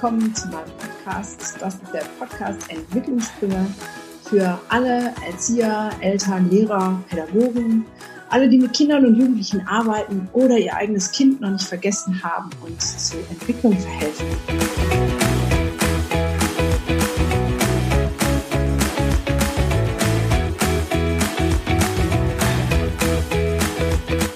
Willkommen zu meinem Podcast. Das ist der Podcast Entwicklungssprünge für alle Erzieher, Eltern, Lehrer, Pädagogen, alle, die mit Kindern und Jugendlichen arbeiten oder ihr eigenes Kind noch nicht vergessen haben und zur Entwicklung verhelfen.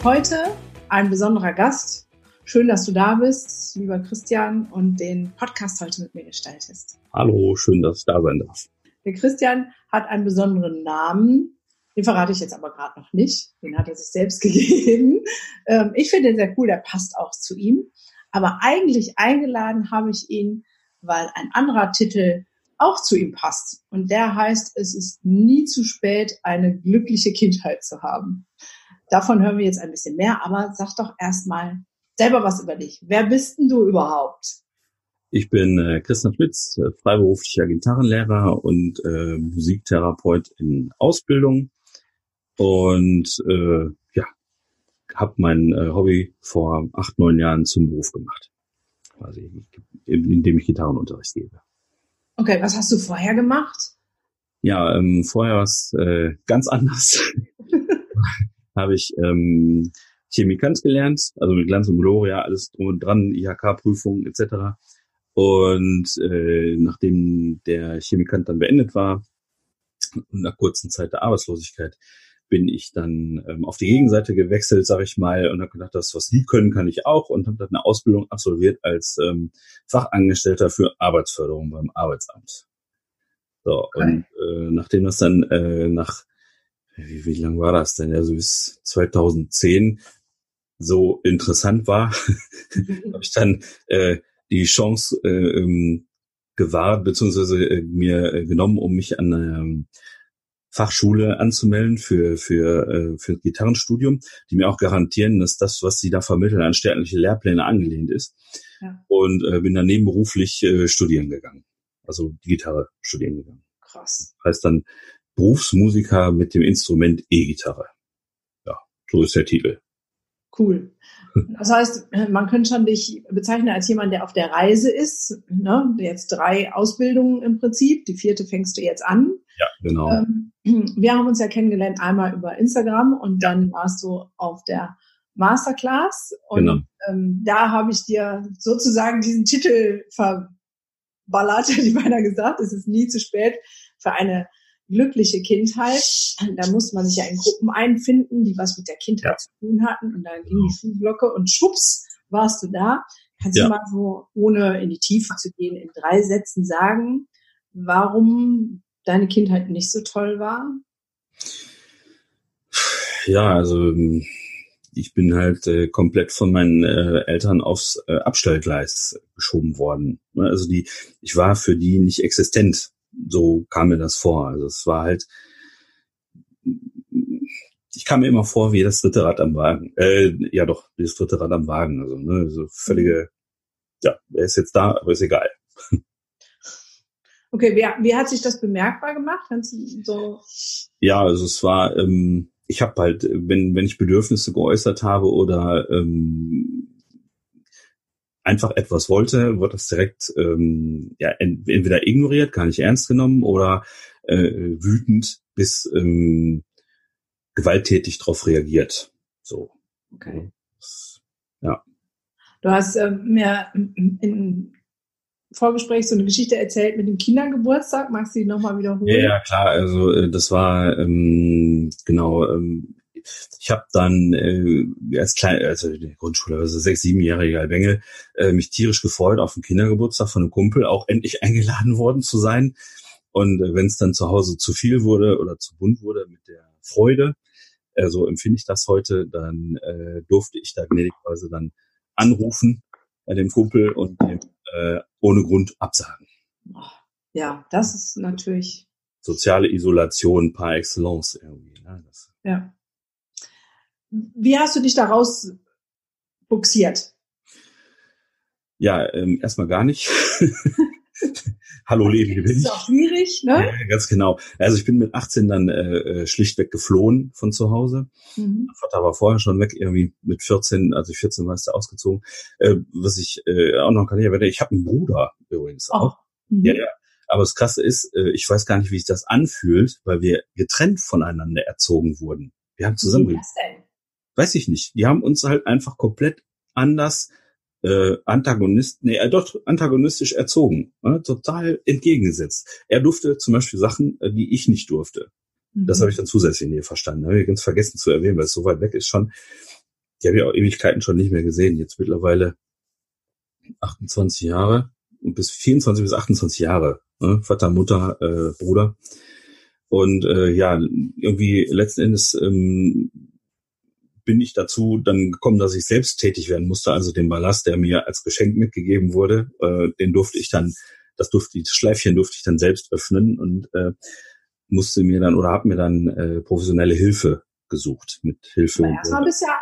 Heute ein besonderer Gast, Schön, dass du da bist, lieber Christian, und den Podcast heute mit mir gestaltest. Hallo, schön, dass ich da sein darf. Der Christian hat einen besonderen Namen. Den verrate ich jetzt aber gerade noch nicht. Den hat er sich selbst gegeben. Ähm, ich finde den sehr cool, der passt auch zu ihm. Aber eigentlich eingeladen habe ich ihn, weil ein anderer Titel auch zu ihm passt. Und der heißt, es ist nie zu spät, eine glückliche Kindheit zu haben. Davon hören wir jetzt ein bisschen mehr, aber sag doch erstmal, selber was über dich. Wer bist denn du überhaupt? Ich bin äh, Christian Schmitz, äh, freiberuflicher Gitarrenlehrer und äh, Musiktherapeut in Ausbildung und äh, ja, habe mein äh, Hobby vor acht, neun Jahren zum Beruf gemacht, quasi, indem ich Gitarrenunterricht gebe. Okay, was hast du vorher gemacht? Ja, ähm, vorher war es äh, ganz anders. habe ich ähm, Chemikant gelernt, also mit Glanz und Gloria, alles drum und dran, IHK-Prüfung etc. Und äh, nachdem der Chemikant dann beendet war, nach kurzen Zeit der Arbeitslosigkeit, bin ich dann ähm, auf die Gegenseite gewechselt, sage ich mal, und habe gedacht, das, was die können, kann ich auch und habe dann eine Ausbildung absolviert als ähm, Fachangestellter für Arbeitsförderung beim Arbeitsamt. So, okay. und äh, nachdem das dann äh, nach, wie, wie lang war das denn? Also bis 2010 so interessant war, habe ich dann äh, die Chance äh, ähm, gewahrt, beziehungsweise äh, mir äh, genommen, um mich an einer ähm, Fachschule anzumelden für, für, äh, für Gitarrenstudium, die mir auch garantieren, dass das, was sie da vermitteln, an staatliche Lehrpläne angelehnt ist. Ja. Und äh, bin dann nebenberuflich äh, studieren gegangen. Also die Gitarre studieren gegangen. Krass. Das heißt dann Berufsmusiker mit dem Instrument E-Gitarre. Ja, so ist der Titel. Cool. Das heißt, man könnte schon dich bezeichnen als jemand, der auf der Reise ist. Ne? Jetzt drei Ausbildungen im Prinzip. Die vierte fängst du jetzt an. Ja, genau. Ähm, wir haben uns ja kennengelernt einmal über Instagram und dann warst du auf der Masterclass. Und genau. ähm, da habe ich dir sozusagen diesen Titel verballert, hätte ich beinahe gesagt. Es ist nie zu spät für eine glückliche Kindheit. Da muss man sich ja in Gruppen einfinden, die was mit der Kindheit ja. zu tun hatten. Und dann ging die Schulglocke und schwupps, warst du da. Kannst ja. du mal so, ohne in die Tiefe zu gehen, in drei Sätzen sagen, warum deine Kindheit nicht so toll war? Ja, also ich bin halt äh, komplett von meinen äh, Eltern aufs äh, Abstellgleis geschoben worden. Ne, also die, ich war für die nicht existent so kam mir das vor. Also es war halt, ich kam mir immer vor wie das dritte Rad am Wagen. Äh, ja doch, das dritte Rad am Wagen. Also ne, so völlige, ja, er ist jetzt da, aber ist egal. Okay, wie, wie hat sich das bemerkbar gemacht? So? Ja, also es war, ähm, ich habe halt, wenn wenn ich Bedürfnisse geäußert habe oder ähm, einfach etwas wollte, wird das direkt ähm, ja, entweder ignoriert, gar nicht ernst genommen oder äh, wütend bis ähm, gewalttätig darauf reagiert. So. Okay. Ja. Du hast äh, mir im Vorgespräch so eine Geschichte erzählt mit dem Kindergeburtstag. Magst du die nochmal wiederholen? Ja, ja, klar. Also äh, das war ähm, genau ähm, ich habe dann äh, als klein, also in der Grundschule, also sechs, siebenjähriger Bengel, äh, mich tierisch gefreut auf den Kindergeburtstag von einem Kumpel, auch endlich eingeladen worden zu sein. Und äh, wenn es dann zu Hause zu viel wurde oder zu bunt wurde mit der Freude, äh, so empfinde ich das heute, dann äh, durfte ich da gnädigweise dann anrufen bei dem Kumpel und dem äh, ohne Grund absagen. Ja, das ist natürlich soziale Isolation par excellence irgendwie. Ne? Das ja. Wie hast du dich daraus buxiert? Ja, ähm, erstmal gar nicht. Hallo Leben gewinnt. Das ist auch schwierig, ne? Ja, ganz genau. Also ich bin mit 18 dann äh, äh, schlichtweg geflohen von zu Hause. Mhm. Mein Vater war vorher schon weg, irgendwie mit 14, also ich 14 war, ist er ausgezogen. Äh, was ich äh, auch noch kann ich ich habe einen Bruder übrigens oh. auch. Mhm. Ja, ja. Aber das Krasse ist, äh, ich weiß gar nicht, wie sich das anfühlt, weil wir getrennt voneinander erzogen wurden. Wir haben zusammen. Wie das denn? Weiß ich nicht. Die haben uns halt einfach komplett anders äh, Antagonist, nee, er doch antagonistisch erzogen, ne? total entgegengesetzt. Er durfte zum Beispiel Sachen, äh, die ich nicht durfte. Mhm. Das habe ich dann zusätzlich nie verstanden. Habe ich ganz vergessen zu erwähnen, weil es so weit weg ist schon. Die habe ich auch Ewigkeiten schon nicht mehr gesehen. Jetzt mittlerweile 28 Jahre und bis 24 bis 28 Jahre. Ne? Vater, Mutter, äh, Bruder. Und äh, ja, irgendwie letzten Endes ähm, bin ich dazu dann gekommen, dass ich selbst tätig werden musste. Also den Ballast, der mir als Geschenk mitgegeben wurde, äh, den durfte ich dann, das durfte das Schleifchen durfte ich dann selbst öffnen und äh, musste mir dann oder habe mir dann äh, professionelle Hilfe gesucht mit Hilfe. Erstmal bist ja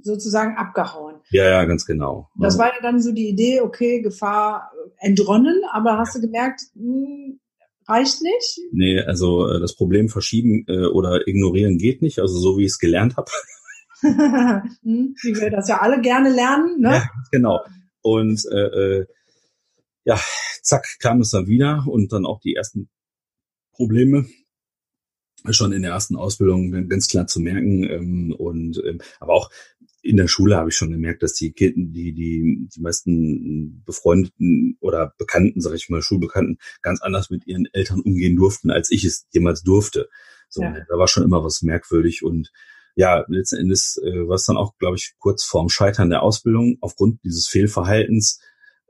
sozusagen abgehauen. Ja, ja, ganz genau. Das war ja dann so die Idee, okay, Gefahr entronnen, aber hast du gemerkt, mh, hm, reicht nicht? Nee, also äh, das Problem verschieben äh, oder ignorieren geht nicht, also so wie ich es gelernt habe. Hm, wie wir das ja alle gerne lernen, ne? Ja, genau. Und äh, äh, ja, zack, kam es dann wieder und dann auch die ersten Probleme schon in der ersten Ausbildung ganz klar zu merken. Ähm, und ähm, aber auch in der Schule habe ich schon gemerkt, dass die Kinder, die, die, die meisten befreundeten oder Bekannten, sage ich mal, Schulbekannten, ganz anders mit ihren Eltern umgehen durften, als ich es jemals durfte. So, ja. da war schon immer was merkwürdig und ja, letzten Endes äh, war es dann auch, glaube ich, kurz vorm Scheitern der Ausbildung aufgrund dieses Fehlverhaltens.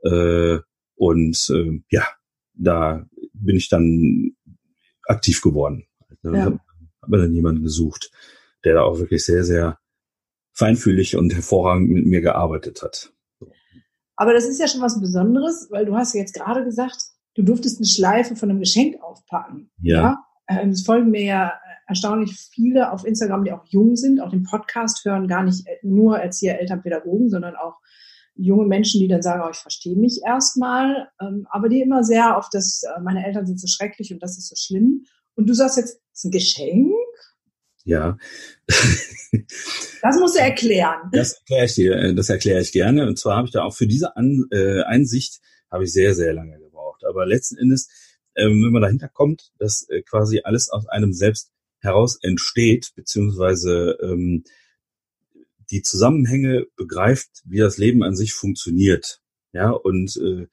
Äh, und äh, ja, da bin ich dann aktiv geworden. Ne? Ja. Habe dann jemanden gesucht, der da auch wirklich sehr, sehr feinfühlig und hervorragend mit mir gearbeitet hat. Aber das ist ja schon was Besonderes, weil du hast ja jetzt gerade gesagt, du durftest eine Schleife von einem Geschenk aufpacken. Ja. ja? Ähm, es folgen mir ja erstaunlich viele auf Instagram, die auch jung sind, auch den Podcast hören, gar nicht nur Erzieher, Eltern, Pädagogen, sondern auch junge Menschen, die dann sagen, oh, ich verstehe mich erstmal, ähm, aber die immer sehr auf das, äh, meine Eltern sind so schrecklich und das ist so schlimm. Und du sagst jetzt, es ist ein Geschenk? Ja. das musst du erklären. Das erkläre ich dir, äh, das erkläre ich gerne. Und zwar habe ich da auch für diese An äh, Einsicht habe ich sehr, sehr lange gebraucht. Aber letzten Endes, ähm, wenn man dahinter kommt, dass äh, quasi alles aus einem selbst heraus entsteht, beziehungsweise ähm, die Zusammenhänge begreift, wie das Leben an sich funktioniert, ja, und äh,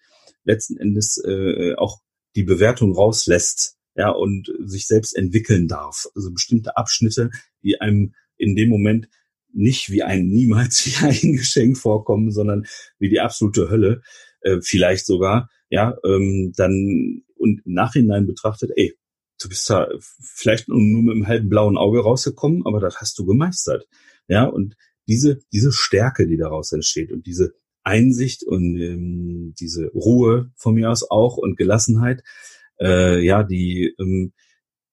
letzten Endes äh, auch die Bewertung rauslässt, ja, und sich selbst entwickeln darf. Also bestimmte Abschnitte, die einem in dem Moment nicht wie ein niemals wie ein Geschenk vorkommen, sondern wie die absolute Hölle, äh, vielleicht sogar, ja, ähm, dann und im Nachhinein betrachtet, ey, du bist da vielleicht nur mit einem halben blauen Auge rausgekommen, aber das hast du gemeistert. Ja, und diese, diese Stärke, die daraus entsteht und diese Einsicht und ähm, diese Ruhe von mir aus auch und Gelassenheit, äh, ja, die, ähm,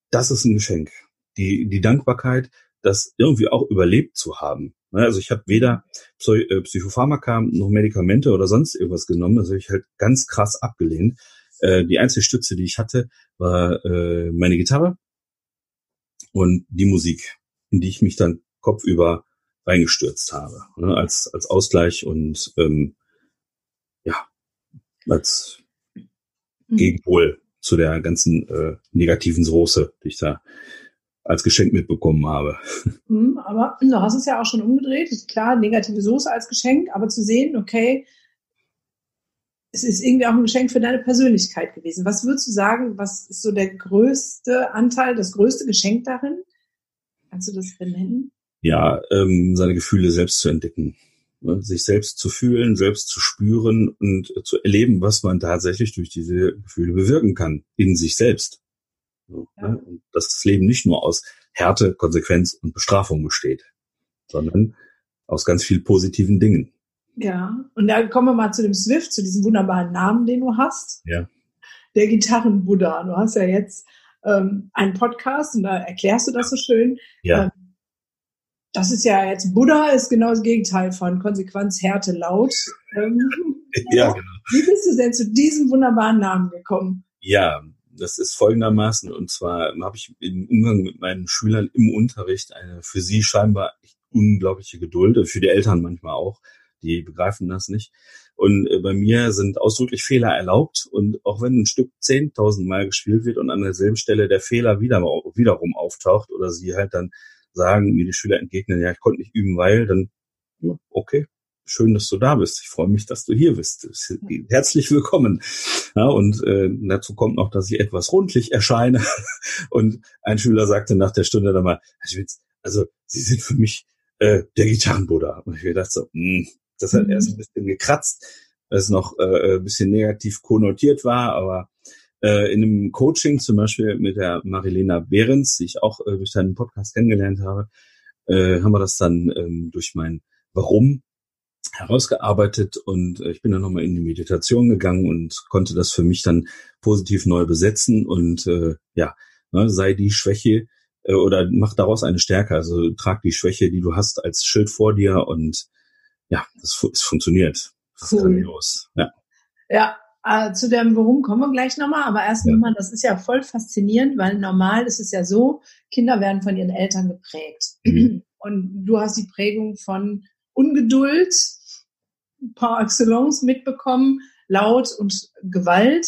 das ist ein Geschenk. Die, die Dankbarkeit, das irgendwie auch überlebt zu haben. Ne, also ich habe weder äh, Psychopharmaka noch Medikamente oder sonst irgendwas genommen. Das habe ich halt ganz krass abgelehnt. Äh, die einzige Stütze, die ich hatte, war äh, meine Gitarre und die Musik, in die ich mich dann kopfüber reingestürzt habe, ne, als, als Ausgleich und ähm, ja, als mhm. Gegenpol zu der ganzen äh, negativen Soße, die ich da als Geschenk mitbekommen habe. Mhm, aber du hast es ja auch schon umgedreht. Klar, negative Soße als Geschenk, aber zu sehen, okay, es ist irgendwie auch ein Geschenk für deine Persönlichkeit gewesen. Was würdest du sagen, was ist so der größte Anteil, das größte Geschenk darin? Kannst du das benennen? Ja, ähm, seine Gefühle selbst zu entdecken, ne? sich selbst zu fühlen, selbst zu spüren und zu erleben, was man tatsächlich durch diese Gefühle bewirken kann in sich selbst. So, ja. ne? Und dass das Leben nicht nur aus Härte, Konsequenz und Bestrafung besteht, sondern aus ganz viel positiven Dingen. Ja, und da kommen wir mal zu dem Swift, zu diesem wunderbaren Namen, den du hast. Ja. Der Gitarrenbuddha. Du hast ja jetzt ähm, einen Podcast und da erklärst du das so schön. Ja. Ähm, das ist ja jetzt, Buddha ist genau das Gegenteil von Konsequenz, Härte, Laut. Ähm, ja, genau. Wie bist du denn zu diesem wunderbaren Namen gekommen? Ja, das ist folgendermaßen, und zwar habe ich im Umgang mit meinen Schülern im Unterricht eine für sie scheinbar unglaubliche Geduld, für die Eltern manchmal auch, die begreifen das nicht. Und äh, bei mir sind ausdrücklich Fehler erlaubt. Und auch wenn ein Stück 10.000 Mal gespielt wird und an derselben Stelle der Fehler wieder, wiederum auftaucht oder sie halt dann sagen, mir die Schüler entgegnen, ja, ich konnte nicht üben, weil, dann, ja, okay, schön, dass du da bist. Ich freue mich, dass du hier bist. Herzlich willkommen. Ja, und äh, dazu kommt noch, dass ich etwas rundlich erscheine. Und ein Schüler sagte nach der Stunde dann mal, also Sie sind für mich äh, der Gitarrenbuddha. Und ich dachte so, mh, hm, das hat mhm. erst ein bisschen gekratzt, weil es noch äh, ein bisschen negativ konnotiert war, aber äh, in einem Coaching zum Beispiel mit der Marilena Behrens, die ich auch äh, durch deinen Podcast kennengelernt habe, äh, haben wir das dann ähm, durch mein Warum herausgearbeitet und äh, ich bin dann nochmal in die Meditation gegangen und konnte das für mich dann positiv neu besetzen und äh, ja, ne, sei die Schwäche äh, oder mach daraus eine Stärke, also trag die Schwäche, die du hast, als Schild vor dir und ja, das, es funktioniert. Das cool. ist grandios. Ja. Ja, äh, zu dem Warum kommen wir gleich nochmal, aber erst ja. nochmal, das ist ja voll faszinierend, weil normal ist es ja so, Kinder werden von ihren Eltern geprägt. Mhm. Und du hast die Prägung von Ungeduld par excellence mitbekommen, Laut und Gewalt.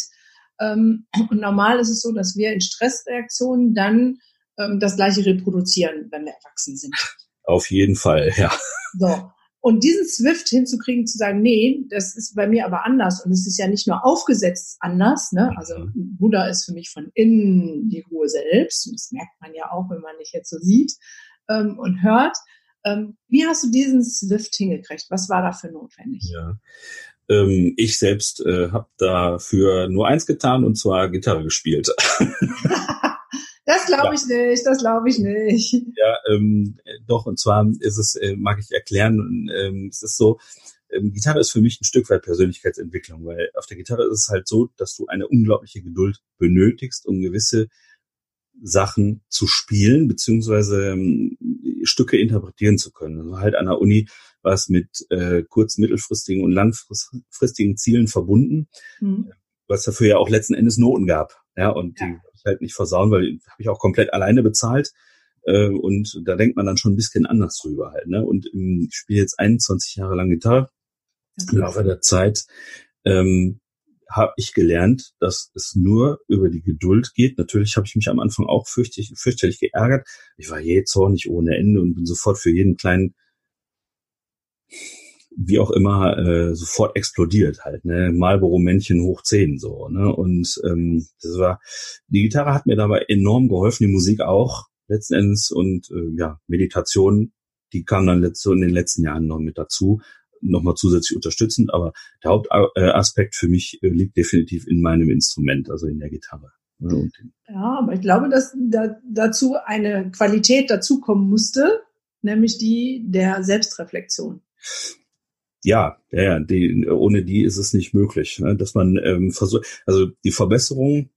Ähm, und normal ist es so, dass wir in Stressreaktionen dann ähm, das gleiche reproduzieren, wenn wir erwachsen sind. Auf jeden Fall, ja. So. Und diesen Swift hinzukriegen, zu sagen, nee, das ist bei mir aber anders. Und es ist ja nicht nur aufgesetzt anders. Ne? Also mhm. Buddha ist für mich von innen die Ruhe selbst. Und das merkt man ja auch, wenn man dich jetzt so sieht ähm, und hört. Ähm, wie hast du diesen Swift hingekriegt? Was war dafür notwendig? Ja. Ähm, ich selbst äh, habe dafür nur eins getan, und zwar Gitarre gespielt. Das glaube ich ja. nicht, das glaube ich nicht. Ja, ähm, doch, und zwar ist es, äh, mag ich erklären, ähm, es ist so, ähm, Gitarre ist für mich ein Stück weit Persönlichkeitsentwicklung, weil auf der Gitarre ist es halt so, dass du eine unglaubliche Geduld benötigst, um gewisse Sachen zu spielen, beziehungsweise ähm, Stücke interpretieren zu können. Also halt an der Uni war es mit äh, kurz-, mittelfristigen und langfristigen Zielen verbunden, mhm. was dafür ja auch letzten Endes Noten gab. Ja, und ja. die halt nicht versauen, weil habe ich auch komplett alleine bezahlt. Äh, und da denkt man dann schon ein bisschen anders drüber halt. Ne? Und ich spiele jetzt 21 Jahre lang Gitarre. Im Laufe der Zeit ähm, habe ich gelernt, dass es nur über die Geduld geht. Natürlich habe ich mich am Anfang auch fürchterlich, fürchterlich geärgert. Ich war je zornig ohne Ende und bin sofort für jeden kleinen wie auch immer äh, sofort explodiert halt, ne? Marlboro-Männchen hoch zehn so, ne? Und ähm, das war, die Gitarre hat mir dabei enorm geholfen, die Musik auch letzten Endes und äh, ja, Meditation, die kam dann letzte, in den letzten Jahren noch mit dazu, nochmal zusätzlich unterstützend, aber der Hauptaspekt für mich äh, liegt definitiv in meinem Instrument, also in der Gitarre. Ne? Ja, aber ich glaube, dass da, dazu eine Qualität dazukommen musste, nämlich die der Selbstreflexion ja, ja, ja, die, ohne die ist es nicht möglich, ne? dass man ähm, versucht, also die Verbesserung,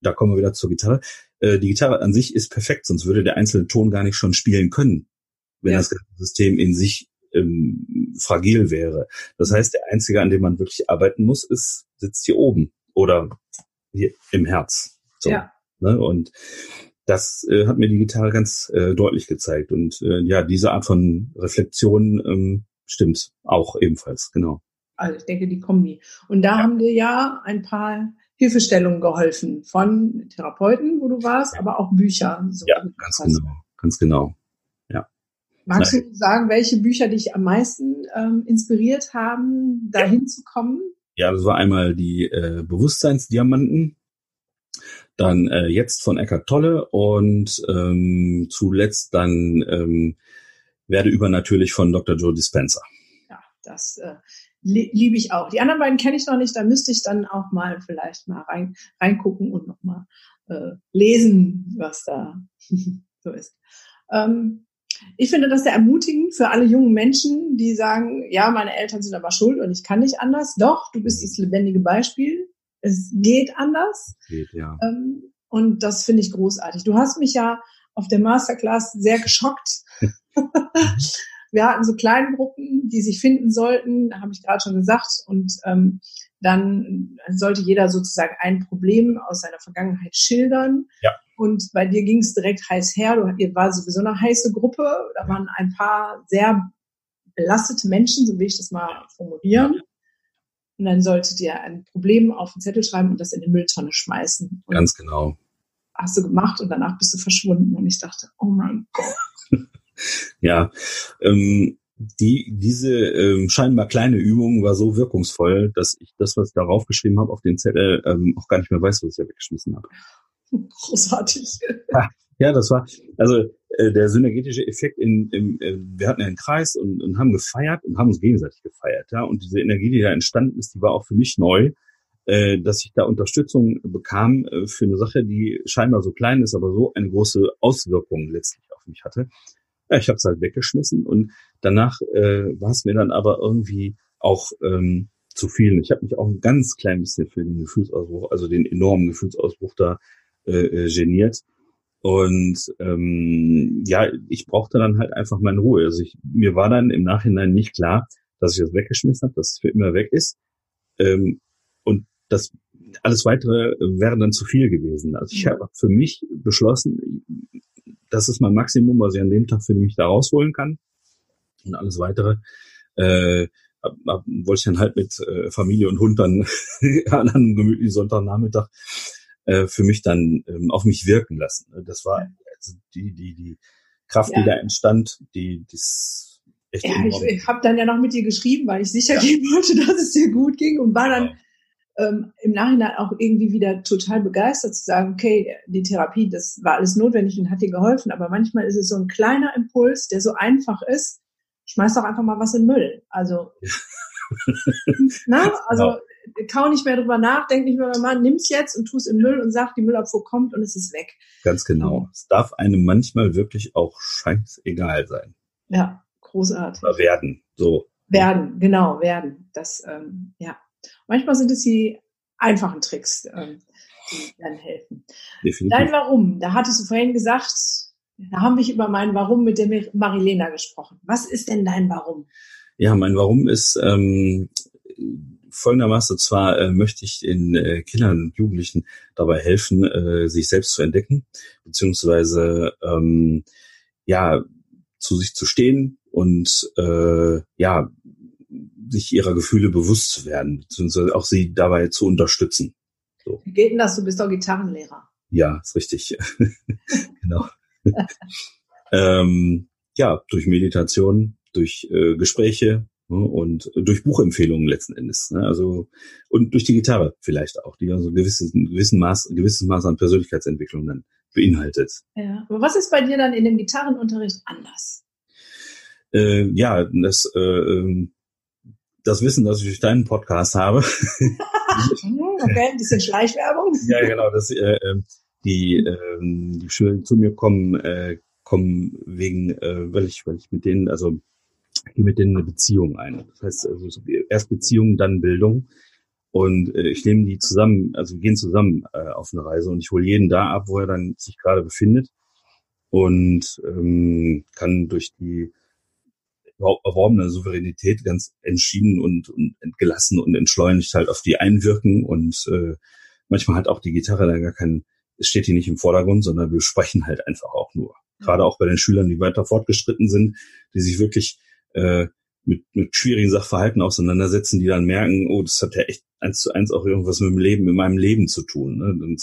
da kommen wir wieder zur Gitarre, äh, die Gitarre an sich ist perfekt, sonst würde der einzelne Ton gar nicht schon spielen können, wenn ja. das System in sich ähm, fragil wäre. Das heißt, der einzige, an dem man wirklich arbeiten muss, ist sitzt hier oben oder hier im Herz. So, ja. Ne? Und das äh, hat mir die Gitarre ganz äh, deutlich gezeigt. Und äh, ja, diese Art von Reflexion ähm, stimmt auch ebenfalls, genau. Also ich denke, die Kombi. Und da ja. haben dir ja ein paar Hilfestellungen geholfen von Therapeuten, wo du warst, aber auch Bücher. So ja, ganz genau, ganz genau. Ja. Magst Nein. du sagen, welche Bücher dich am meisten ähm, inspiriert haben, dahin ja. zu kommen? Ja, das war einmal die äh, Bewusstseinsdiamanten, dann äh, jetzt von Eckart Tolle und ähm, zuletzt dann ähm, werde übernatürlich von Dr. Joe Dispenza. Ja, das äh, liebe ich auch. Die anderen beiden kenne ich noch nicht, da müsste ich dann auch mal vielleicht mal rein, reingucken und nochmal äh, lesen, was da so ist. Ähm, ich finde das sehr ermutigend für alle jungen Menschen, die sagen, ja, meine Eltern sind aber schuld und ich kann nicht anders. Doch, du bist das lebendige Beispiel. Es geht anders. Geht, ja. Ähm, und das finde ich großartig. Du hast mich ja auf der Masterclass sehr geschockt wir hatten so kleine Gruppen, die sich finden sollten, habe ich gerade schon gesagt. Und ähm, Dann sollte jeder sozusagen ein Problem aus seiner Vergangenheit schildern. Ja. Und bei dir ging es direkt heiß her. Du, ihr war sowieso eine heiße Gruppe. Da waren ein paar sehr belastete Menschen, so will ich das mal formulieren. Und dann solltet ihr ein Problem auf den Zettel schreiben und das in die Mülltonne schmeißen. Und Ganz genau. Hast du gemacht und danach bist du verschwunden. Und ich dachte, oh mein Gott. ja, ähm, die, diese ähm, scheinbar kleine Übung war so wirkungsvoll, dass ich das, was ich darauf geschrieben habe, auf den Zettel ähm, auch gar nicht mehr weiß, was ich da weggeschmissen habe. Großartig. Ja, das war, also äh, der synergetische Effekt in, in äh, wir hatten einen Kreis und, und haben gefeiert und haben uns gegenseitig gefeiert, ja. Und diese Energie, die da entstanden ist, die war auch für mich neu, äh, dass ich da Unterstützung bekam äh, für eine Sache, die scheinbar so klein ist, aber so eine große Auswirkung letztlich auf mich hatte. Ja, ich habe es halt weggeschmissen und danach äh, war es mir dann aber irgendwie auch ähm, zu viel. Ich habe mich auch ein ganz klein bisschen für den Gefühlsausbruch, also den enormen Gefühlsausbruch da äh, äh geniert und ähm, ja, ich brauchte dann halt einfach meine Ruhe. Also ich, mir war dann im Nachhinein nicht klar, dass ich das weggeschmissen habe, dass es für immer weg ist. Ähm, und das alles weitere wäre dann zu viel gewesen. Also ich habe für mich beschlossen, das ist mein Maximum, was ich an dem Tag für mich da rausholen kann. Und alles weitere äh, ab, ab, wollte ich dann halt mit äh, Familie und Hund dann an einem gemütlichen Sonntagnachmittag äh, für mich dann ähm, auf mich wirken lassen. Ne? Das war also die, die, die Kraft, ja. die da entstand, die, das echt Ja, ich, ich habe dann ja noch mit dir geschrieben, weil ich sicher ja. gehen wollte, dass es dir gut ging und war dann ähm, im Nachhinein auch irgendwie wieder total begeistert zu sagen, okay, die Therapie, das war alles notwendig und hat dir geholfen, aber manchmal ist es so ein kleiner Impuls, der so einfach ist, schmeiß doch einfach mal was in Müll. Also, na, also genau kau nicht mehr drüber nach, denk nicht mehr drüber nach, nimm's jetzt und tu's in Müll und sag, die Müllabfuhr kommt und es ist weg. Ganz genau. Es darf einem manchmal wirklich auch scheißegal sein. Ja, großartig. Oder werden, so. Werden, genau, werden. Das, ähm, ja. Manchmal sind es die einfachen Tricks, ähm, die dann helfen. Definitiv. Dein Warum, da hattest du vorhin gesagt, da haben wir über mein Warum mit der Marilena gesprochen. Was ist denn dein Warum? Ja, mein Warum ist, ähm, folgendermaßen, zwar äh, möchte ich den äh, Kindern und Jugendlichen dabei helfen, äh, sich selbst zu entdecken, beziehungsweise ähm, ja, zu sich zu stehen und äh, ja, sich ihrer Gefühle bewusst zu werden, beziehungsweise auch sie dabei zu unterstützen. So. Wie geht denn das? Du bist doch Gitarrenlehrer. Ja, ist richtig. genau. ähm, ja, durch Meditation, durch äh, Gespräche, Ne, und durch Buchempfehlungen letzten Endes. Ne? Also und durch die Gitarre vielleicht auch, die also gewisses, ein gewissen Maß, ein gewisses Maß an Persönlichkeitsentwicklung dann beinhaltet. Ja, aber was ist bei dir dann in dem Gitarrenunterricht anders? Äh, ja, das, äh, ähm, das Wissen, das ich durch deinen Podcast habe. okay, ein bisschen Schleichwerbung. ja, genau, dass äh, ähm, die, äh, die Schüler, die zu mir kommen, äh, kommen wegen, äh, weil ich, weil ich mit denen, also gehe mit denen eine Beziehung ein. Das heißt also erst Beziehung, dann Bildung. Und äh, ich nehme die zusammen, also wir gehen zusammen äh, auf eine Reise und ich hole jeden da ab, wo er dann sich gerade befindet und ähm, kann durch die erworbene Souveränität ganz entschieden und, und gelassen und entschleunigt halt auf die einwirken und äh, manchmal hat auch die Gitarre da gar keinen, es steht hier nicht im Vordergrund, sondern wir sprechen halt einfach auch nur. Gerade auch bei den Schülern, die weiter fortgeschritten sind, die sich wirklich äh, mit, mit schwierigen Sachverhalten auseinandersetzen, die dann merken, oh, das hat ja echt eins zu eins auch irgendwas mit dem Leben, mit meinem Leben zu tun. Ne? Und,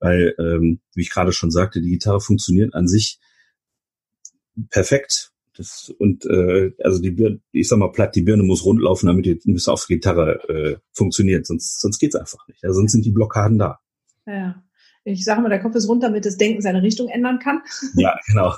weil, ähm, wie ich gerade schon sagte, die Gitarre funktioniert an sich perfekt. Das, und äh, also die Birne, ich sag mal platt, die Birne muss rundlaufen, damit die bis auf die Gitarre äh, funktioniert, sonst, sonst geht's einfach nicht. Ja, sonst sind die Blockaden da. Ja. Ich sage mal, der Kopf ist rund, damit das Denken seine Richtung ändern kann. Ja, genau.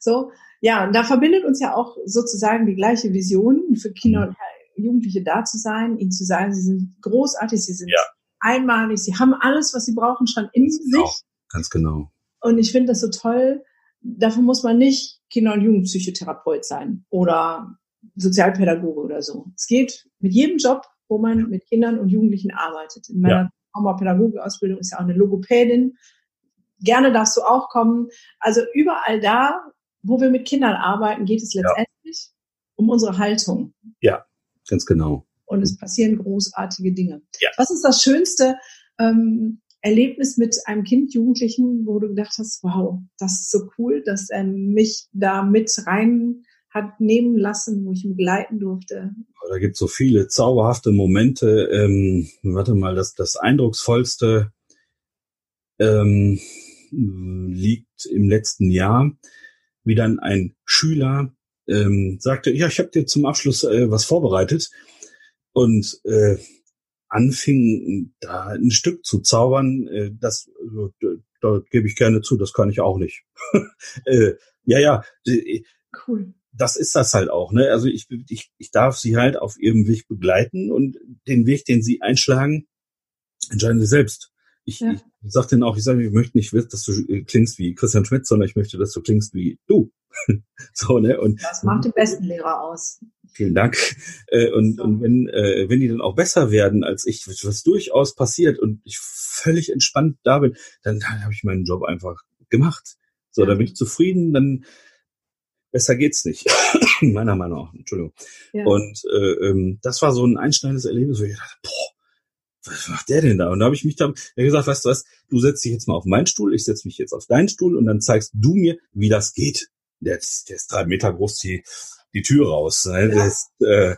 so, ja, und da verbindet uns ja auch sozusagen die gleiche Vision für Kinder mhm. und Jugendliche da zu sein, ihnen zu sagen, sie sind großartig, sie sind ja. einmalig, sie haben alles, was sie brauchen, schon in Ganz genau. sich. Ganz genau. Und ich finde das so toll. Dafür muss man nicht Kinder- und Jugendpsychotherapeut sein oder Sozialpädagoge oder so. Es geht mit jedem Job, wo man mit Kindern und Jugendlichen arbeitet. In meiner ja. Traumapädagogik-Ausbildung ist ja auch eine Logopädin. Gerne darfst du auch kommen. Also überall da, wo wir mit Kindern arbeiten, geht es letztendlich ja. um unsere Haltung. Ja, ganz genau. und es passieren großartige Dinge. Ja. Was ist das Schönste ähm, Erlebnis mit einem Kind, Jugendlichen, wo du gedacht hast, wow, das ist so cool, dass er mich da mit rein hat nehmen lassen, wo ich ihn begleiten durfte. Da gibt es so viele zauberhafte Momente. Ähm, warte mal, das, das eindrucksvollste ähm, liegt im letzten Jahr, wie dann ein Schüler ähm, sagte, ja, ich habe dir zum Abschluss äh, was vorbereitet und äh, anfing da ein Stück zu zaubern, äh, das äh, da gebe ich gerne zu, das kann ich auch nicht. äh, ja, ja. Äh, cool das ist das halt auch. Ne? Also ich, ich, ich darf sie halt auf ihrem Weg begleiten und den Weg, den sie einschlagen, entscheiden sie selbst. Ich, ja. ich sage denen auch, ich sage, ich möchte nicht, dass du äh, klingst wie Christian Schmidt, sondern ich möchte, dass du klingst wie du. so, ne? Und, das macht den besten Lehrer aus. Vielen Dank. Äh, und, so. und wenn, äh, wenn die dann auch besser werden als ich, was durchaus passiert und ich völlig entspannt da bin, dann, dann habe ich meinen Job einfach gemacht. So, ja. dann bin ich zufrieden, dann besser geht's nicht. Meiner Meinung nach, Entschuldigung. Ja. Und äh, ähm, das war so ein einschneidendes Erlebnis, wo ich dachte, boah, was macht der denn da? Und da habe ich mich dann gesagt, weißt du was, du setzt dich jetzt mal auf meinen Stuhl, ich setze mich jetzt auf deinen Stuhl und dann zeigst du mir, wie das geht. Der, der ist drei Meter groß, die, die Tür raus. Ne? Ja. Ist, äh,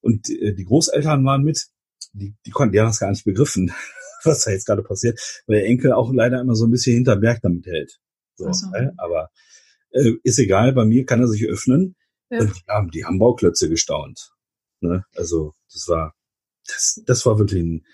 und äh, die Großeltern waren mit, die, die konnten, die haben das gar nicht begriffen, was da jetzt gerade passiert, weil der Enkel auch leider immer so ein bisschen hinter Berg damit hält. So, so. Ne? Aber äh, ist egal, bei mir kann er sich öffnen. Ja. Und die haben, die haben Bauklötze gestaunt. Ne? Also das war, das, das war wirklich ein,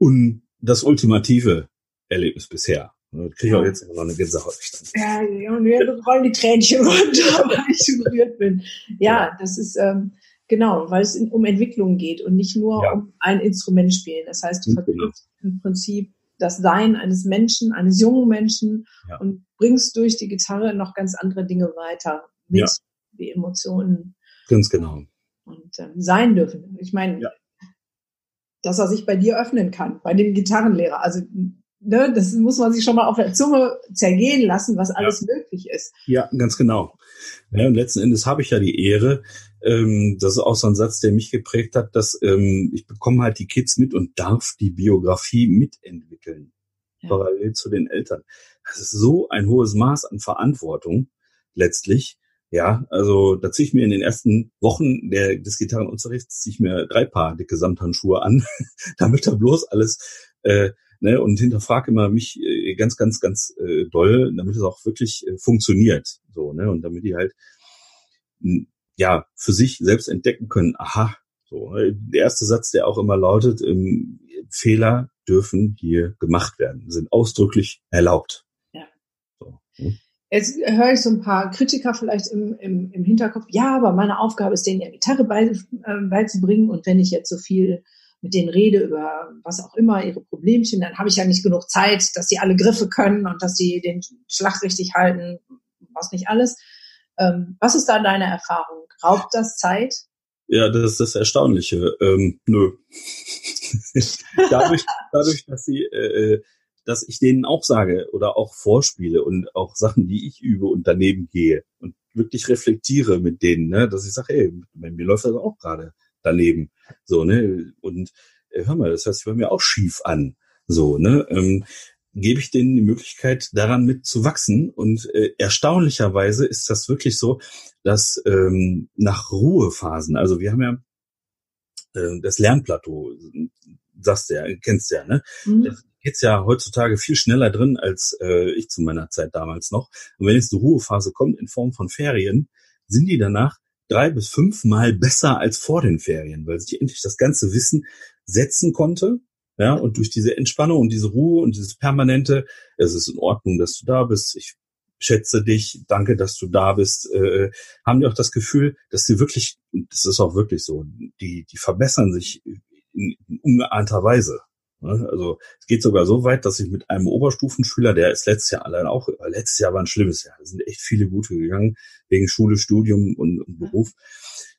un, das ultimative Erlebnis bisher. Kriege ich auch jetzt immer noch eine Gänsehaut. Ja, und wir rollen die Tränchen runter, weil ich so gerührt bin. Ja, ja. das ist ähm, genau, weil es in, um Entwicklung geht und nicht nur ja. um ein Instrument spielen. Das heißt, du verknüpfst im Prinzip das Sein eines Menschen, eines jungen Menschen ja. und bringst durch die Gitarre noch ganz andere Dinge weiter mit ja. die Emotionen. Ganz genau. Und ähm, sein dürfen. Ich meine, ja. Dass er sich bei dir öffnen kann, bei dem Gitarrenlehrer. Also ne, das muss man sich schon mal auf der Zunge zergehen lassen, was alles ja. möglich ist. Ja, ganz genau. Ja, und letzten Endes habe ich ja die Ehre, ähm, das ist auch so ein Satz, der mich geprägt hat, dass ähm, ich bekomme halt die Kids mit und darf die Biografie mitentwickeln, ja. parallel zu den Eltern. Das ist so ein hohes Maß an Verantwortung letztlich. Ja, also da ziehe ich mir in den ersten Wochen der, des Gitarrenunterrichts ziehe ich mir drei Paar dicke Samthandschuhe an, damit da bloß alles äh, ne, und hinterfrage immer mich äh, ganz, ganz, ganz äh, doll, damit es auch wirklich äh, funktioniert. So, ne? Und damit die halt ja für sich selbst entdecken können, aha, so, ne? der erste Satz, der auch immer lautet, ähm, Fehler dürfen hier gemacht werden, sind ausdrücklich erlaubt. Ja. So, hm? Jetzt höre ich so ein paar Kritiker vielleicht im, im, im Hinterkopf, ja, aber meine Aufgabe ist, denen ja Gitarre bei, äh, beizubringen und wenn ich jetzt so viel mit denen rede über was auch immer, ihre Problemchen, dann habe ich ja nicht genug Zeit, dass sie alle Griffe können und dass sie den Schlag richtig halten, was nicht alles. Ähm, was ist da deine Erfahrung? Raubt das Zeit? Ja, das ist das Erstaunliche. Ähm, nö. dadurch, dadurch, dass sie, äh, äh, dass ich denen auch sage oder auch vorspiele und auch Sachen, die ich übe und daneben gehe und wirklich reflektiere mit denen, ne, dass ich sage, hey, bei mir läuft das auch gerade daneben. So, ne? Und äh, hör mal, das hört sich bei mir auch schief an. So, ne? Ähm, gebe ich denen die Möglichkeit, daran mit zu wachsen. Und äh, erstaunlicherweise ist das wirklich so, dass ähm, nach Ruhephasen, also wir haben ja äh, das Lernplateau, sagst du ja, kennst du ja, ne? Mhm. Da geht's ja heutzutage viel schneller drin als äh, ich zu meiner Zeit damals noch. Und wenn jetzt eine Ruhephase kommt in Form von Ferien, sind die danach drei bis fünfmal besser als vor den Ferien, weil sich endlich das ganze Wissen setzen konnte. Ja, und durch diese Entspannung und diese Ruhe und dieses permanente, es ist in Ordnung, dass du da bist, ich schätze dich, danke, dass du da bist, äh, haben die auch das Gefühl, dass sie wirklich, und das ist auch wirklich so, die, die verbessern sich in, in ungeahnter Weise. Ne? Also es geht sogar so weit, dass ich mit einem Oberstufenschüler, der ist letztes Jahr allein auch, letztes Jahr war ein schlimmes Jahr, da sind echt viele gute gegangen, wegen Schule, Studium und, und Beruf.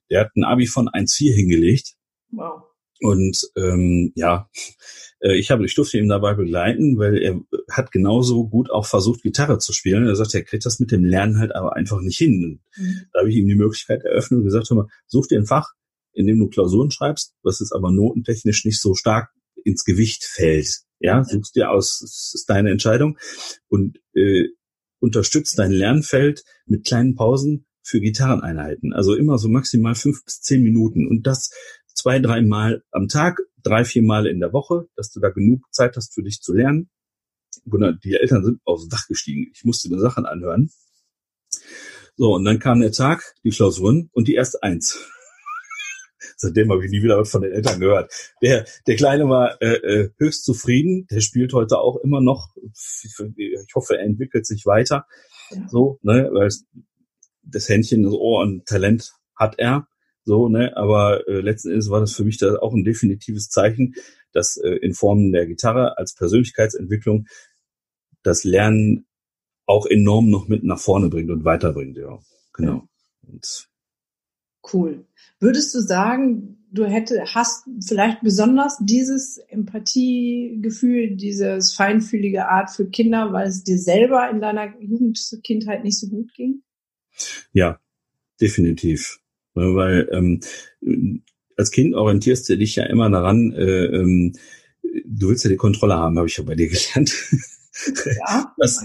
Der hat ein Abi von 1,4 hingelegt. Wow. Und ähm, ja, äh, ich habe, ich durfte ihn dabei begleiten, weil er hat genauso gut auch versucht, Gitarre zu spielen. Er sagt, er kriegt das mit dem Lernen halt aber einfach nicht hin. Mhm. Da habe ich ihm die Möglichkeit eröffnet und gesagt, hör mal, such dir ein Fach, indem du Klausuren schreibst, was jetzt aber notentechnisch nicht so stark ins Gewicht fällt. Ja, suchst dir aus, ist deine Entscheidung und äh, unterstützt dein Lernfeld mit kleinen Pausen für Gitarreneinheiten. Also immer so maximal fünf bis zehn Minuten und das zwei, dreimal am Tag, drei, vier Mal in der Woche, dass du da genug Zeit hast für dich zu lernen. Gunnar, die Eltern sind aufs Dach gestiegen. Ich musste mir Sachen anhören. So, und dann kam der Tag, die Klausuren und die erste Eins. Seitdem habe ich nie wieder was von den Eltern gehört. Der, der Kleine war äh, äh, höchst zufrieden. Der spielt heute auch immer noch. Ich hoffe, er entwickelt sich weiter. So, ne, weil das Händchen, das Ohr und Talent hat er. So, ne, aber äh, letzten Endes war das für mich da auch ein definitives Zeichen, dass äh, in Form der Gitarre als Persönlichkeitsentwicklung das Lernen auch enorm noch mit nach vorne bringt und weiterbringt, ja. Genau. Und cool. Würdest du sagen, du hätte, hast vielleicht besonders dieses Empathiegefühl, dieses feinfühlige Art für Kinder, weil es dir selber in deiner Jugendkindheit nicht so gut ging? Ja, definitiv. Weil ähm, als Kind orientierst du dich ja immer daran, äh, ähm, du willst ja die Kontrolle haben, habe ich ja bei dir gelernt. Ja, das,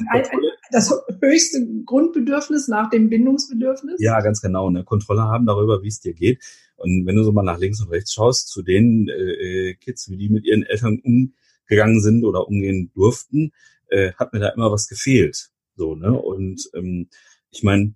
das höchste Grundbedürfnis nach dem Bindungsbedürfnis. Ja, ganz genau. Eine Kontrolle haben darüber, wie es dir geht. Und wenn du so mal nach links und rechts schaust, zu den äh, Kids, wie die mit ihren Eltern umgegangen sind oder umgehen durften, äh, hat mir da immer was gefehlt. So, ne? Und ähm, ich meine,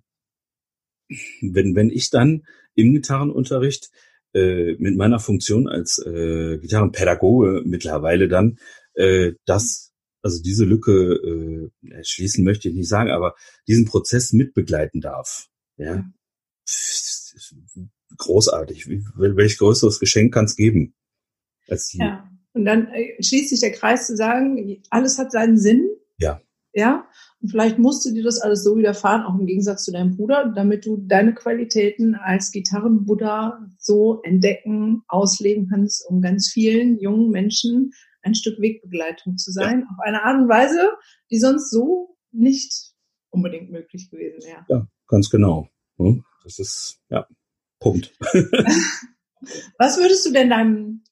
wenn, wenn ich dann im Gitarrenunterricht äh, mit meiner Funktion als äh, Gitarrenpädagoge mittlerweile dann äh, das also diese Lücke äh, schließen möchte ich nicht sagen, aber diesen Prozess mitbegleiten darf. Ja, großartig. Welch größeres Geschenk kann es geben? Als die ja. Und dann äh, schließt sich der Kreis zu sagen, alles hat seinen Sinn. Ja. Ja. Und vielleicht musst du dir das alles so widerfahren, auch im Gegensatz zu deinem Bruder, damit du deine Qualitäten als Gitarrenbuddha so entdecken, ausleben kannst, um ganz vielen jungen Menschen ein Stück Wegbegleitung zu sein, ja. auf eine Art und Weise, die sonst so nicht unbedingt möglich gewesen wäre. Ja, ganz genau. Das ist, ja, Punkt. Was würdest du denn deinem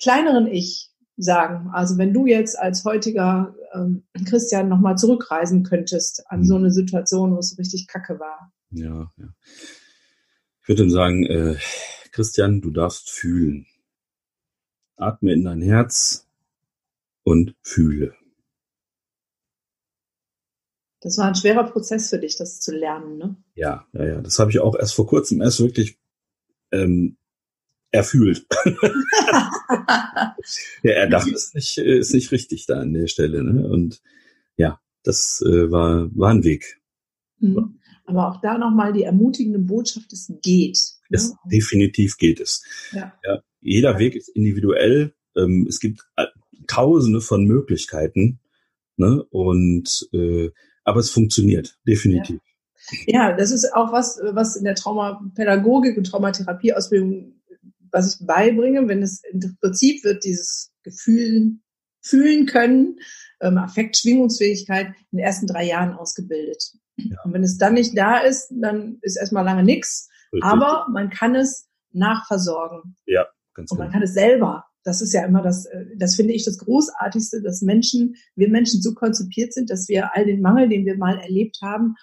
kleineren Ich sagen? Also wenn du jetzt als heutiger ähm, Christian nochmal zurückreisen könntest an so mhm. eine Situation, wo es richtig kacke war. Ja, ja. Ich würde ihm sagen, äh, Christian, du darfst fühlen. Atme in dein Herz, und fühle. Das war ein schwerer Prozess für dich, das zu lernen, ne? Ja, ja, ja. Das habe ich auch erst vor kurzem erst wirklich ähm, erfühlt. ja, er dachte, ist nicht, ist nicht richtig da an der Stelle. Ne? Und ja, das äh, war, war ein Weg. Mhm. Aber auch da nochmal die ermutigende Botschaft, es geht. Ne? Es, definitiv geht es. Ja. ja jeder ja. Weg ist individuell. Ähm, es gibt tausende von Möglichkeiten. Ne? Und äh, aber es funktioniert, definitiv. Ja. ja, das ist auch was, was in der Traumapädagogik und Traumatherapieausbildung, was ich beibringe, wenn es im Prinzip wird dieses Gefühl fühlen können, ähm, Affektschwingungsfähigkeit in den ersten drei Jahren ausgebildet. Ja. Und wenn es dann nicht da ist, dann ist erstmal lange nichts. Aber man kann es nachversorgen. Ja, ganz Und man genau. kann es selber das ist ja immer das, äh, das finde ich das Großartigste, dass Menschen, wir Menschen so konzipiert sind, dass wir all den Mangel, den wir mal erlebt haben,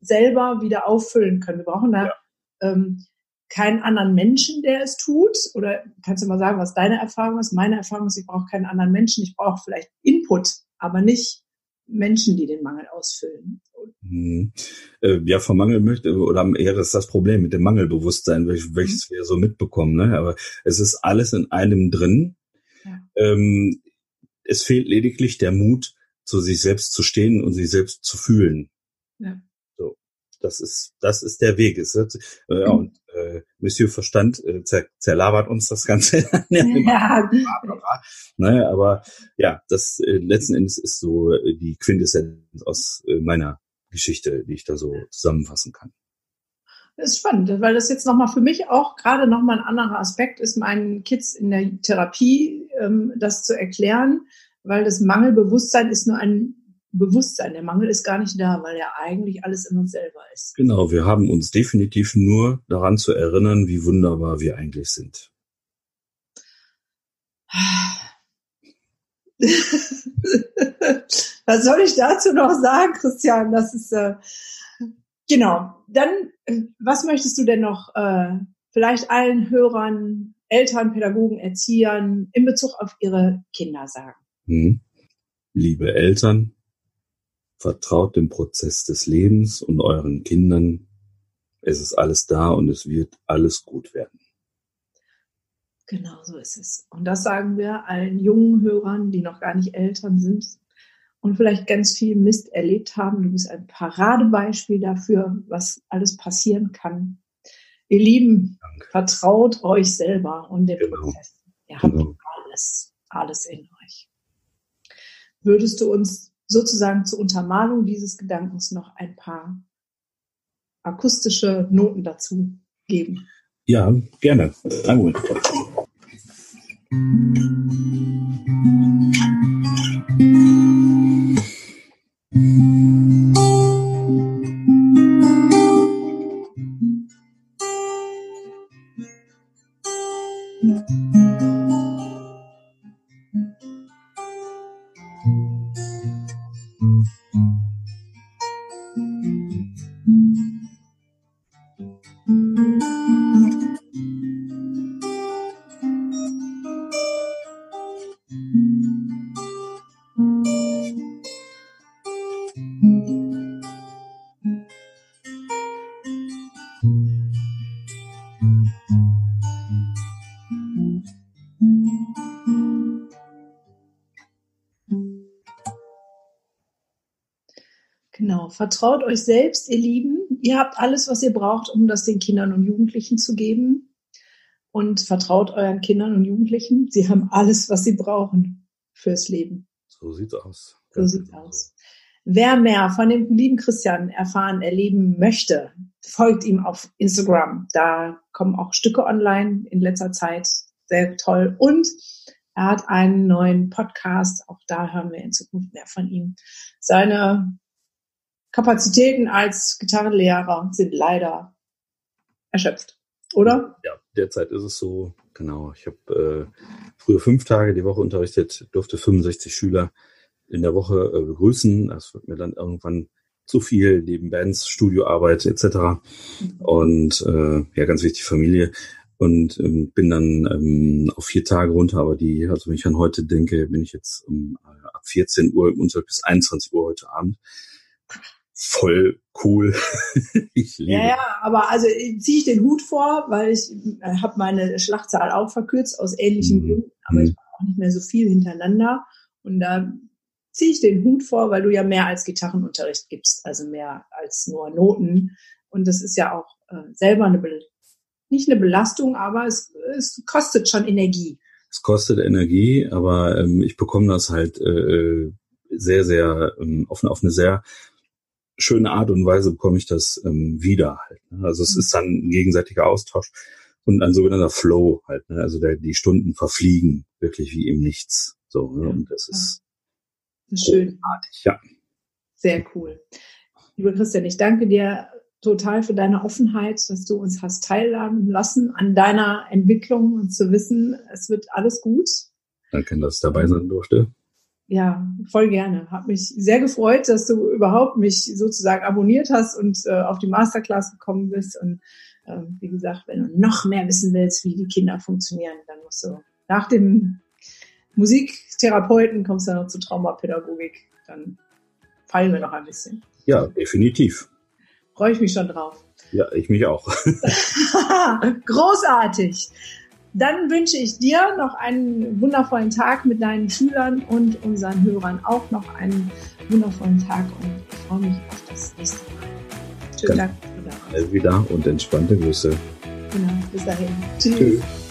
selber wieder auffüllen können. Wir brauchen da ja. ähm, keinen anderen Menschen, der es tut. Oder kannst du mal sagen, was deine Erfahrung ist? Meine Erfahrung ist, ich brauche keinen anderen Menschen. Ich brauche vielleicht Input, aber nicht Menschen, die den Mangel ausfüllen. Mhm. Äh, ja, vom Mangel möchte, oder eher das ist das Problem mit dem Mangelbewusstsein, welches, mhm. wir so mitbekommen. Ne? Aber es ist alles in einem drin. Ja. Ähm, es fehlt lediglich der Mut, zu sich selbst zu stehen und sich selbst zu fühlen. Ja. Das ist, das ist der Weg. Es wird, äh, mhm. und äh, Monsieur Verstand äh, zer, zerlabert uns das Ganze. ja. ne, aber ja, das äh, letzten Endes ist so äh, die Quintessenz aus äh, meiner Geschichte, die ich da so zusammenfassen kann. Das ist spannend, weil das jetzt nochmal für mich auch gerade nochmal ein anderer Aspekt ist, meinen Kids in der Therapie ähm, das zu erklären, weil das Mangelbewusstsein ist nur ein Bewusstsein. Der Mangel ist gar nicht da, weil ja eigentlich alles in uns selber ist. Genau, wir haben uns definitiv nur daran zu erinnern, wie wunderbar wir eigentlich sind. Was soll ich dazu noch sagen, Christian? Das ist äh, genau. Dann, äh, was möchtest du denn noch äh, vielleicht allen Hörern, Eltern, Pädagogen, Erziehern in Bezug auf ihre Kinder sagen? Hm. Liebe Eltern, vertraut dem Prozess des Lebens und euren Kindern. Es ist alles da und es wird alles gut werden. Genau so ist es. Und das sagen wir allen jungen Hörern, die noch gar nicht Eltern sind und vielleicht ganz viel Mist erlebt haben. Du bist ein Paradebeispiel dafür, was alles passieren kann. Ihr Lieben, Danke. vertraut euch selber und dem genau. Prozess. Ihr habt genau. alles, alles in euch. Würdest du uns sozusagen zur Untermalung dieses Gedankens noch ein paar akustische Noten dazu geben? Ja, gerne. Ein Genau. Vertraut euch selbst, ihr Lieben. Ihr habt alles, was ihr braucht, um das den Kindern und Jugendlichen zu geben. Und vertraut euren Kindern und Jugendlichen. Sie haben alles, was sie brauchen fürs Leben. So sieht's aus. So sieht's genau. aus. Wer mehr von dem lieben Christian erfahren, erleben möchte, folgt ihm auf Instagram. Da kommen auch Stücke online in letzter Zeit. Sehr toll. Und er hat einen neuen Podcast. Auch da hören wir in Zukunft mehr von ihm. Seine Kapazitäten als Gitarrenlehrer sind leider erschöpft, oder? Ja, derzeit ist es so. Genau. Ich habe äh, früher fünf Tage die Woche unterrichtet, durfte 65 Schüler in der Woche äh, begrüßen. Das wird mir dann irgendwann zu viel, neben Bands, Studioarbeit etc. Mhm. Und äh, ja, ganz wichtig, Familie. Und ähm, bin dann ähm, auf vier Tage runter, aber die, also wenn ich an heute denke, bin ich jetzt um, äh, ab 14 Uhr im Unterricht bis 21 Uhr heute Abend voll cool. ich liebe. Ja, ja, aber also ziehe ich den Hut vor, weil ich äh, habe meine Schlachtzahl auch verkürzt aus ähnlichen mhm. Gründen, aber mhm. ich mache auch nicht mehr so viel hintereinander. Und da ziehe ich den Hut vor, weil du ja mehr als Gitarrenunterricht gibst, also mehr als nur Noten. Und das ist ja auch äh, selber eine, Be nicht eine Belastung, aber es, es kostet schon Energie. Es kostet Energie, aber ähm, ich bekomme das halt äh, äh sehr, sehr ähm, auf, auf eine sehr schöne Art und Weise bekomme ich das ähm, wieder halt. Ne? Also es ist dann ein gegenseitiger Austausch und ein sogenannter Flow halt. Ne? Also der, die Stunden verfliegen wirklich wie im Nichts. So, ne? und das ist schön. Ja. Sehr cool. Lieber Christian, ich danke dir total für deine Offenheit, dass du uns hast teilhaben lassen an deiner Entwicklung und zu wissen, es wird alles gut. Danke, dass ich dabei sein durfte. Ja, voll gerne. Hab mich sehr gefreut, dass du überhaupt mich sozusagen abonniert hast und äh, auf die Masterclass gekommen bist. Und äh, wie gesagt, wenn du noch mehr wissen willst, wie die Kinder funktionieren, dann musst du nach dem Musiktherapeuten kommst du dann noch zur Traumapädagogik. Dann fallen wir noch ein bisschen. Ja, definitiv. Freue ich mich schon drauf. Ja, ich mich auch. Großartig. Dann wünsche ich dir noch einen wundervollen Tag mit deinen Schülern und unseren Hörern auch noch einen wundervollen Tag und ich freue mich auf das nächste Mal. Schönen Dank. Wieder und entspannte Grüße. Genau, bis dahin. Tschüss. Tschüss.